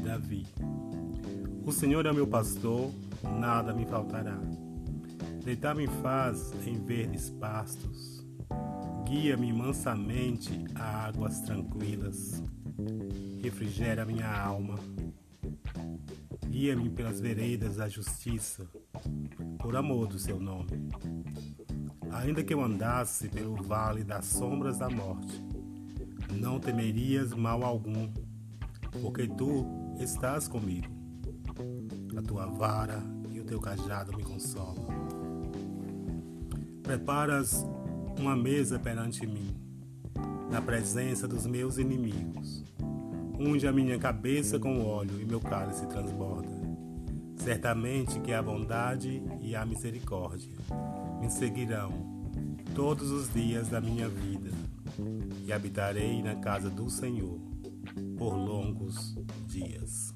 Davi. O Senhor é meu pastor, nada me faltará. Deitar-me faz em verdes pastos. Guia-me mansamente a águas tranquilas. Refrigera minha alma. Guia-me pelas veredas da justiça, por amor do seu nome. Ainda que eu andasse pelo vale das sombras da morte, não temerias mal algum, porque tu estás comigo. A tua vara e o teu cajado me consolam. Preparas uma mesa perante mim, na presença dos meus inimigos. Unge a minha cabeça com óleo e meu cálice transborda. Certamente que a bondade e a misericórdia me seguirão todos os dias da minha vida e habitarei na casa do Senhor por longos dias.